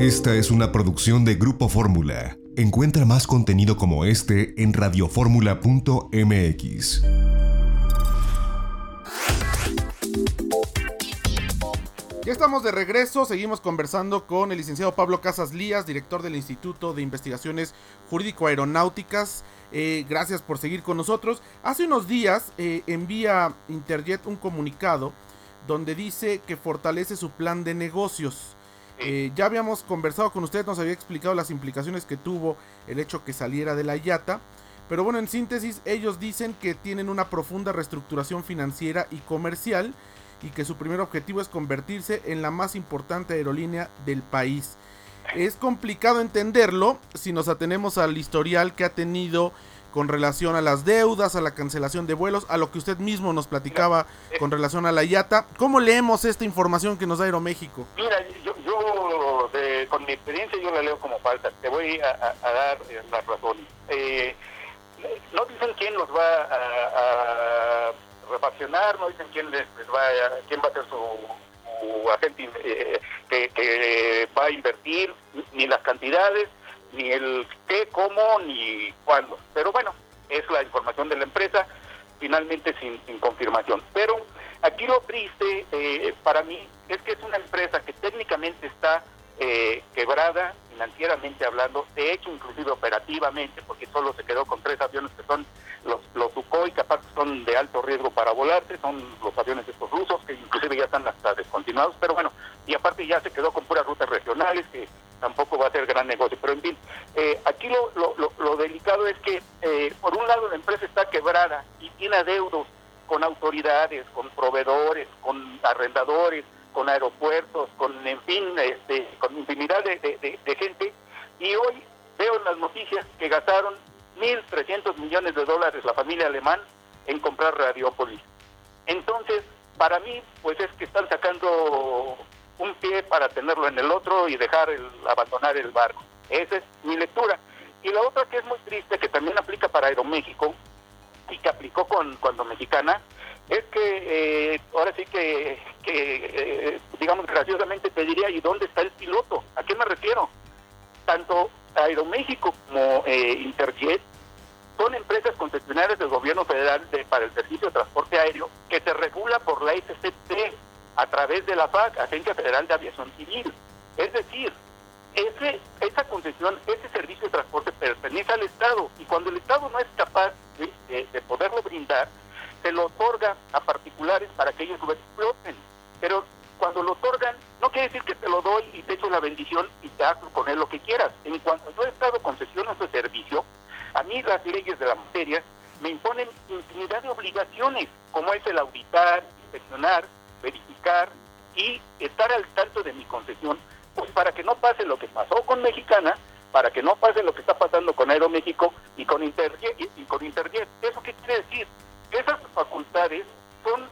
Esta es una producción de Grupo Fórmula. Encuentra más contenido como este en radioformula.mx. Ya estamos de regreso, seguimos conversando con el licenciado Pablo Casas Lías, director del Instituto de Investigaciones Jurídico-Aeronáuticas. Eh, gracias por seguir con nosotros. Hace unos días eh, envía Interjet un comunicado donde dice que fortalece su plan de negocios. Eh, ya habíamos conversado con usted, nos había explicado las implicaciones que tuvo el hecho que saliera de la IATA. Pero bueno, en síntesis, ellos dicen que tienen una profunda reestructuración financiera y comercial y que su primer objetivo es convertirse en la más importante aerolínea del país. Es complicado entenderlo si nos atenemos al historial que ha tenido con relación a las deudas, a la cancelación de vuelos, a lo que usted mismo nos platicaba con relación a la IATA. ¿Cómo leemos esta información que nos da Aeroméxico? Mira, yo, mi experiencia yo la leo como falta. Te voy a, dar eh, las razones. Eh, no dicen quién los va a, refaccionar, no dicen quién les, va a, quién va a ser su, agente eh, que, va a invertir, ni las cantidades ni el qué, cómo, ni cuándo. Pero bueno, es la información de la empresa, finalmente sin, sin confirmación. Pero aquí lo triste eh, para mí es que es una empresa que técnicamente está eh, quebrada financieramente hablando, de hecho inclusive operativamente, porque solo se quedó con tres aviones que son los, los Sukhoi, que aparte son de alto riesgo para volarse, son los aviones estos rusos, que inclusive ya están hasta descontinuados, pero bueno, y aparte ya se quedó con puras rutas regionales, que tampoco va a ser gran negocio. Pero en fin, eh, aquí lo, lo, lo, delicado es que, eh, por un lado, la empresa está quebrada y tiene adeudos con autoridades, con proveedores, con arrendadores, con aeropuertos, con, en fin, este, con infinidad de, gente. Y hoy veo en las noticias que gastaron 1.300 millones de dólares la familia alemán en comprar Radiópolis. Entonces, para mí, pues es que están sacando un pie para tenerlo en el otro y dejar el, abandonar el barco. Esa es mi lectura. Y la otra que es muy triste, que también aplica para Aeroméxico y que aplicó con cuando mexicana, es que eh, ahora sí que, eh, digamos graciosamente te diría, ¿y dónde está el piloto? ¿A qué me refiero? Tanto Aeroméxico como eh, Interjet son empresas concesionarias del gobierno federal para el servicio de transporte aéreo que se regula por la SCT, a través de la FAC, Agencia Federal de Aviación Civil. Es decir, ese, esa concesión, ese servicio de transporte pertenece al Estado y cuando el Estado no es capaz de, poderlo brindar, se lo otorga a particulares para que ellos lo exploten. Pero cuando lo otorgan, no quiere decir que te lo doy y te echo la bendición y te hago con él lo que quieras. En cuanto yo he Estado concesiona ese servicio, a mí las leyes de la materia me imponen infinidad de obligaciones, como es el auditar, inspeccionar, verificar y estar al tanto de mi concesión, pues para que no pase lo que pasó con Mexicana, para que no pase lo que está pasando con Aeroméxico y con Interjet. Y, con Interjet. ¿Eso qué quiere decir? Esas facultades son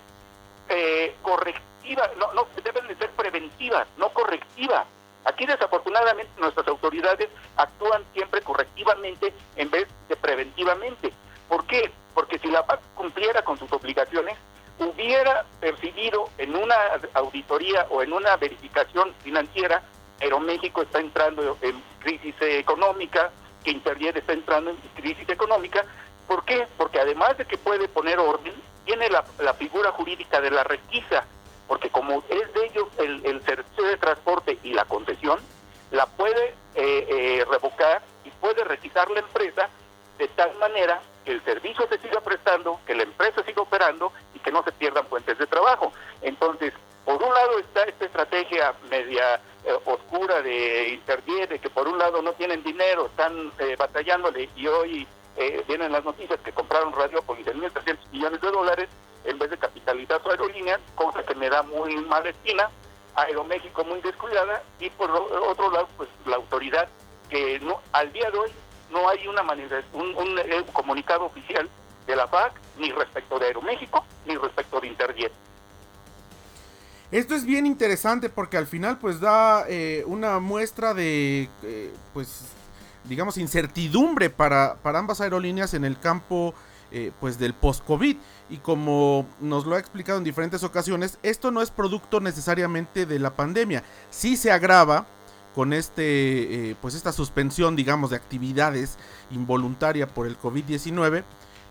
eh, correctivas, no, no, deben de ser preventivas, no correctivas. Aquí desafortunadamente nuestras autoridades actúan siempre correctivamente en vez de preventivamente. ¿Por qué? Porque si la paz cumpliera con sus obligaciones, hubiera percibido en una auditoría o en una verificación financiera, pero México está entrando en crisis económica, que Interjet está entrando en crisis económica. ¿Por qué? Porque además de que puede poner orden, tiene la, figura jurídica de la requisa, porque como es de ellos el, servicio de transporte y la concesión, la puede eh, eh, revocar y puede requisar la empresa de tal manera que el servicio se siga prestando, que la empresa siga operando y que no se pierdan fuentes de trabajo. Entonces, por un lado está esta estrategia media eh, oscura de Interjet, de que por un lado no tienen dinero, están batallándole y hoy eh, vienen las noticias que compraron Radio por 1.300 millones de dólares en vez de capitalizar su aerolínea, cosa que me da muy mala espina. Aeroméxico muy descuidada y por otro lado, pues la autoridad que no al día de hoy no hay una manera, un, un, comunicado oficial de la FAC ni respecto de Aeroméxico ni respecto de Interjet. Esto es bien interesante porque al final pues da eh, una muestra de eh, pues digamos incertidumbre para, para ambas aerolíneas en el campo eh, pues del post-COVID. Y como nos lo ha explicado en diferentes ocasiones esto no es producto necesariamente de la pandemia, sí se agrava con este, eh, pues esta suspensión, digamos, de actividades involuntaria por el COVID-19,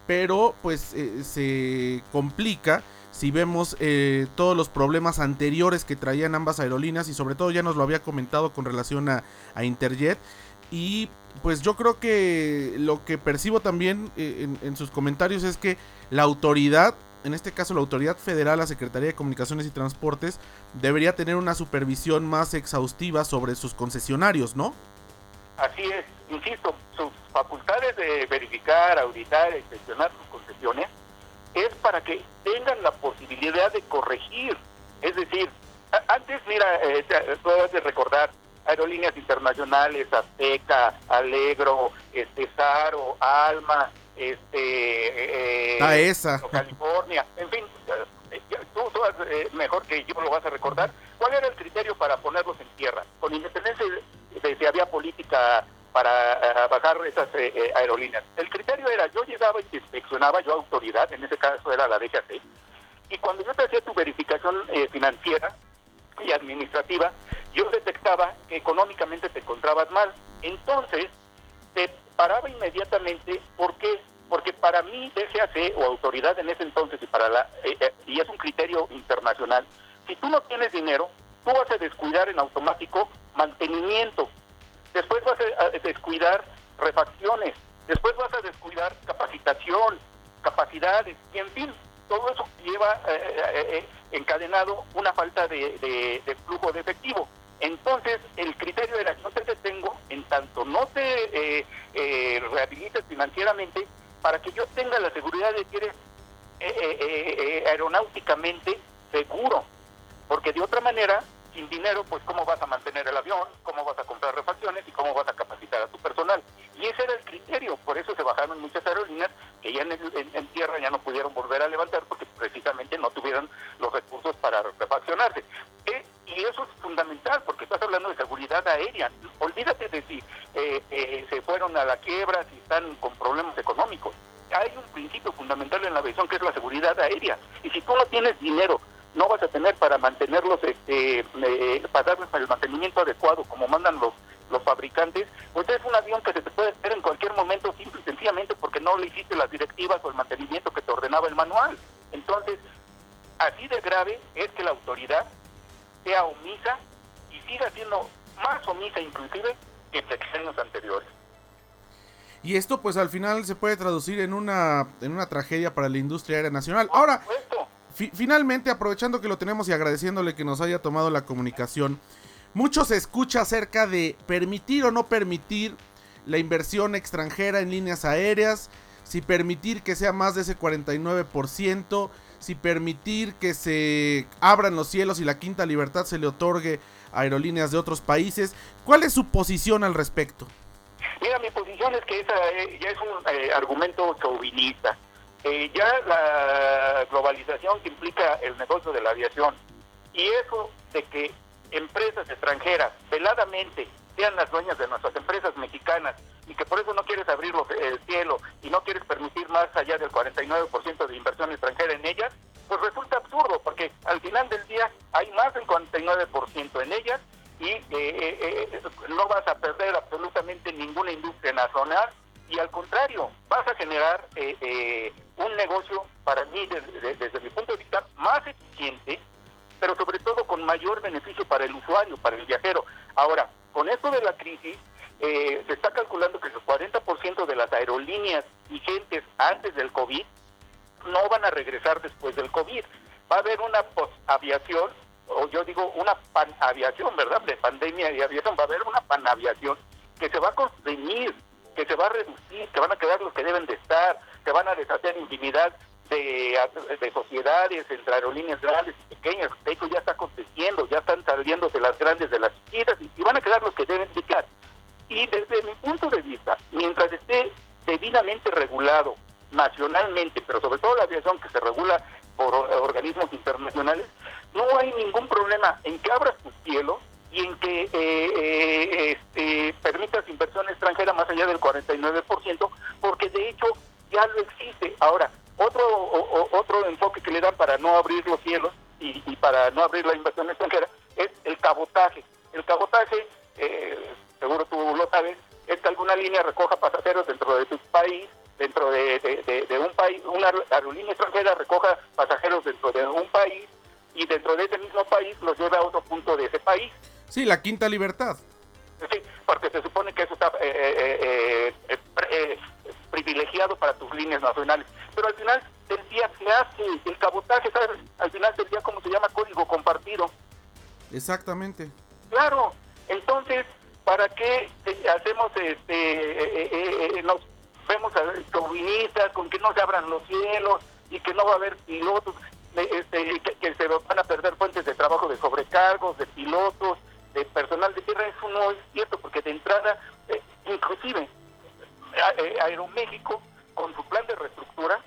pero pues eh, se complica si vemos eh, todos los problemas anteriores que traían ambas aerolíneas y sobre todo ya nos lo había comentado con relación a, Interjet y pues yo creo que lo que percibo también en, en sus comentarios es que la autoridad en este caso la Autoridad Federal, la Secretaría de Comunicaciones y Transportes, debería tener una supervisión más exhaustiva sobre sus concesionarios, ¿no? Así es, insisto, sus facultades de verificar, auditar, inspeccionar sus concesiones es para que tengan la posibilidad de corregir. Es decir, antes, mira, eh, puedes de recordar, aerolíneas internacionales, Azteca, Alegro, este, Saro, Alma, este, eh, esa. California, en fin, eh, tú, tú eh, mejor que yo lo vas a recordar. ¿Cuál era el criterio para ponerlos en tierra? Con independencia de si había política para bajar esas aerolíneas. El criterio era, yo llegaba y te inspeccionaba, yo autoridad, en ese caso era la DGAC, y cuando yo te hacía tu verificación financiera y administrativa, yo detectaba que económicamente te encontrabas mal. Entonces, te paraba inmediatamente. ¿Por qué? Porque para mí, DGAC o autoridad en ese entonces y para la eh, eh, y es un criterio internacional, si tú no tienes dinero, tú vas a descuidar en automático mantenimiento, después vas a descuidar refacciones, después vas a descuidar capacitación, capacidades, y en fin, todo eso lleva eh, encadenado una falta de flujo de efectivo. Entonces, el criterio era, no te detengo en tanto no te eh, eh, rehabilites financieramente para que yo tenga la seguridad de que eres eh, aeronáuticamente seguro. Porque de otra manera, sin dinero, pues cómo vas a mantener el avión, cómo vas a comprar refacciones y cómo vas a capacitar a tu personal. Y ese era el criterio, por eso se bajaron muchas aerolíneas que ya en, tierra ya no pudieron volver a levantar porque precisamente no tuvieron los recursos para refaccionarse. Y eso es fundamental porque estás hablando de seguridad aérea. Olvídate de si eh, eh, se fueron a la quiebra, si están con problemas económicos. Hay un principio fundamental en la aviación que es la seguridad aérea. Y si tú no tienes dinero no vas a tener para mantenerlos, este, eh, para darles el mantenimiento adecuado como mandan los, los fabricantes, pues es un avión que se te puede hacer en cualquier momento simple y sencillamente porque no le hiciste las directivas o el mantenimiento que te ordenaba el manual. Entonces, así de grave es que la autoridad sea omisa y siga siendo más omisa inclusive que en sexenios anteriores. Y esto pues al final se puede traducir en una, en una tragedia para la industria aérea nacional. Ahora, finalmente, aprovechando que lo tenemos y agradeciéndole que nos haya tomado la comunicación, mucho se escucha acerca de permitir o no permitir la inversión extranjera en líneas aéreas, si permitir que sea más de ese 49%, si permitir que se abran los cielos y la quinta libertad se le otorgue a aerolíneas de otros países. ¿Cuál es su posición al respecto? Mira, mi posición es que esa eh, ya es un eh, argumento chauvinista. Eh, ya la globalización que implica el negocio de la aviación y eso de que empresas extranjeras veladamente sean las dueñas de nuestras empresas mexicanas y que por eso no quieres abrir el cielo y no quieres permitir más allá del 49% de inversión extranjera en ellas, pues resulta absurdo porque al final del día hay más del 49% en ellas y eh, eh, no vas a perder absolutamente ninguna industria nacional y al contrario, vas a generar eh, un negocio para mí desde, mi punto de vista más eficiente, pero sobre todo con mayor beneficio para el usuario, para el viajero. Ahora, con esto de la crisis, eh, se está calculando que el 40% de las aerolíneas vigentes antes del COVID no van a regresar después del COVID. Va a haber una post-aviación, o yo digo una pan-aviación, ¿verdad? De pandemia y aviación, va a haber una pan-aviación que se va a constreñir, que se va a reducir, que van a quedar los que deben de estar, se van a deshacer infinidad de, de, sociedades entre aerolíneas grandes y pequeñas. De hecho, ya está aconteciendo, ya están saliéndose las grandes de las chiquitas y, van a quedar los que deben de quedar. Y desde mi punto de vista, mientras esté debidamente regulado nacionalmente, pero sobre todo la aviación que se regula por organismos internacionales, no hay ningún problema en que abras tus cielos y en que eh, eh, este, permitas inversión extranjera más allá del 49%, porque de hecho ya lo existe. Ahora, otro otro enfoque que le dan para no abrir los cielos y, para no abrir la inversión extranjera es el cabotaje. El cabotaje, eh, seguro tú lo sabes, es que alguna línea recoja pasajeros dentro de su país, dentro de, un país, una aerolínea extranjera recoja pasajeros dentro de un país y dentro de ese mismo país los lleve a otro punto de ese país. Sí, la quinta libertad. Sí, porque se supone que eso está eh, eh, eh, privilegiado para tus líneas nacionales. Pero al final del día se hace el cabotaje, ¿sabes? Al final del día, ¿cómo se llama? Código compartido. Exactamente. Claro, entonces, ¿para qué hacemos, este, nos vemos a chauvinistas con que no se abran los cielos y que no va a haber pilotos? Este, que, se van a perder fuentes de trabajo de sobrecargos, de pilotos, de personal de tierra, eso no es cierto, porque de entrada, eh, inclusive, eh, Aeroméxico, con su plan de reestructura,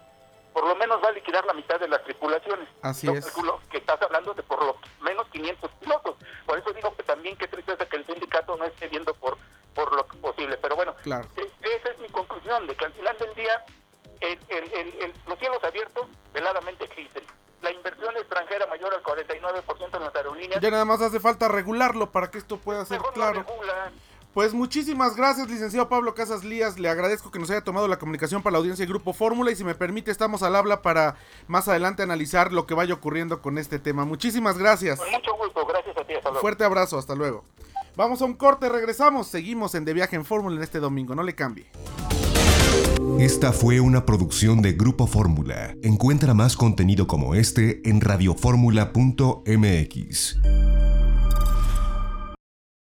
por lo menos va a liquidar la mitad de las tripulaciones. Así es. Que estás hablando de por lo menos 500 pilotos. Por eso digo que también qué tristeza que el sindicato no esté viendo por, por lo posible. Pero bueno, claro. E, esa es mi conclusión, de que al final del día el, el, los cielos abiertos veladamente existen la inversión extranjera mayor al 49% en las aerolíneas. Ya nada más hace falta regularlo para que esto pueda ser claro. Pues muchísimas gracias, licenciado Pablo Casas Lías. Le agradezco que nos haya tomado la comunicación para la audiencia del Grupo Fórmula y si me permite estamos al habla para más adelante analizar lo que vaya ocurriendo con este tema. Muchísimas gracias. Con mucho gusto, gracias a ti. Hasta luego. Fuerte abrazo, hasta luego. Vamos a un corte, regresamos. Seguimos en De Viaje en Fórmula en este domingo, no le cambie. Esta fue una producción de Grupo Fórmula. Encuentra más contenido como este en radioformula.mx.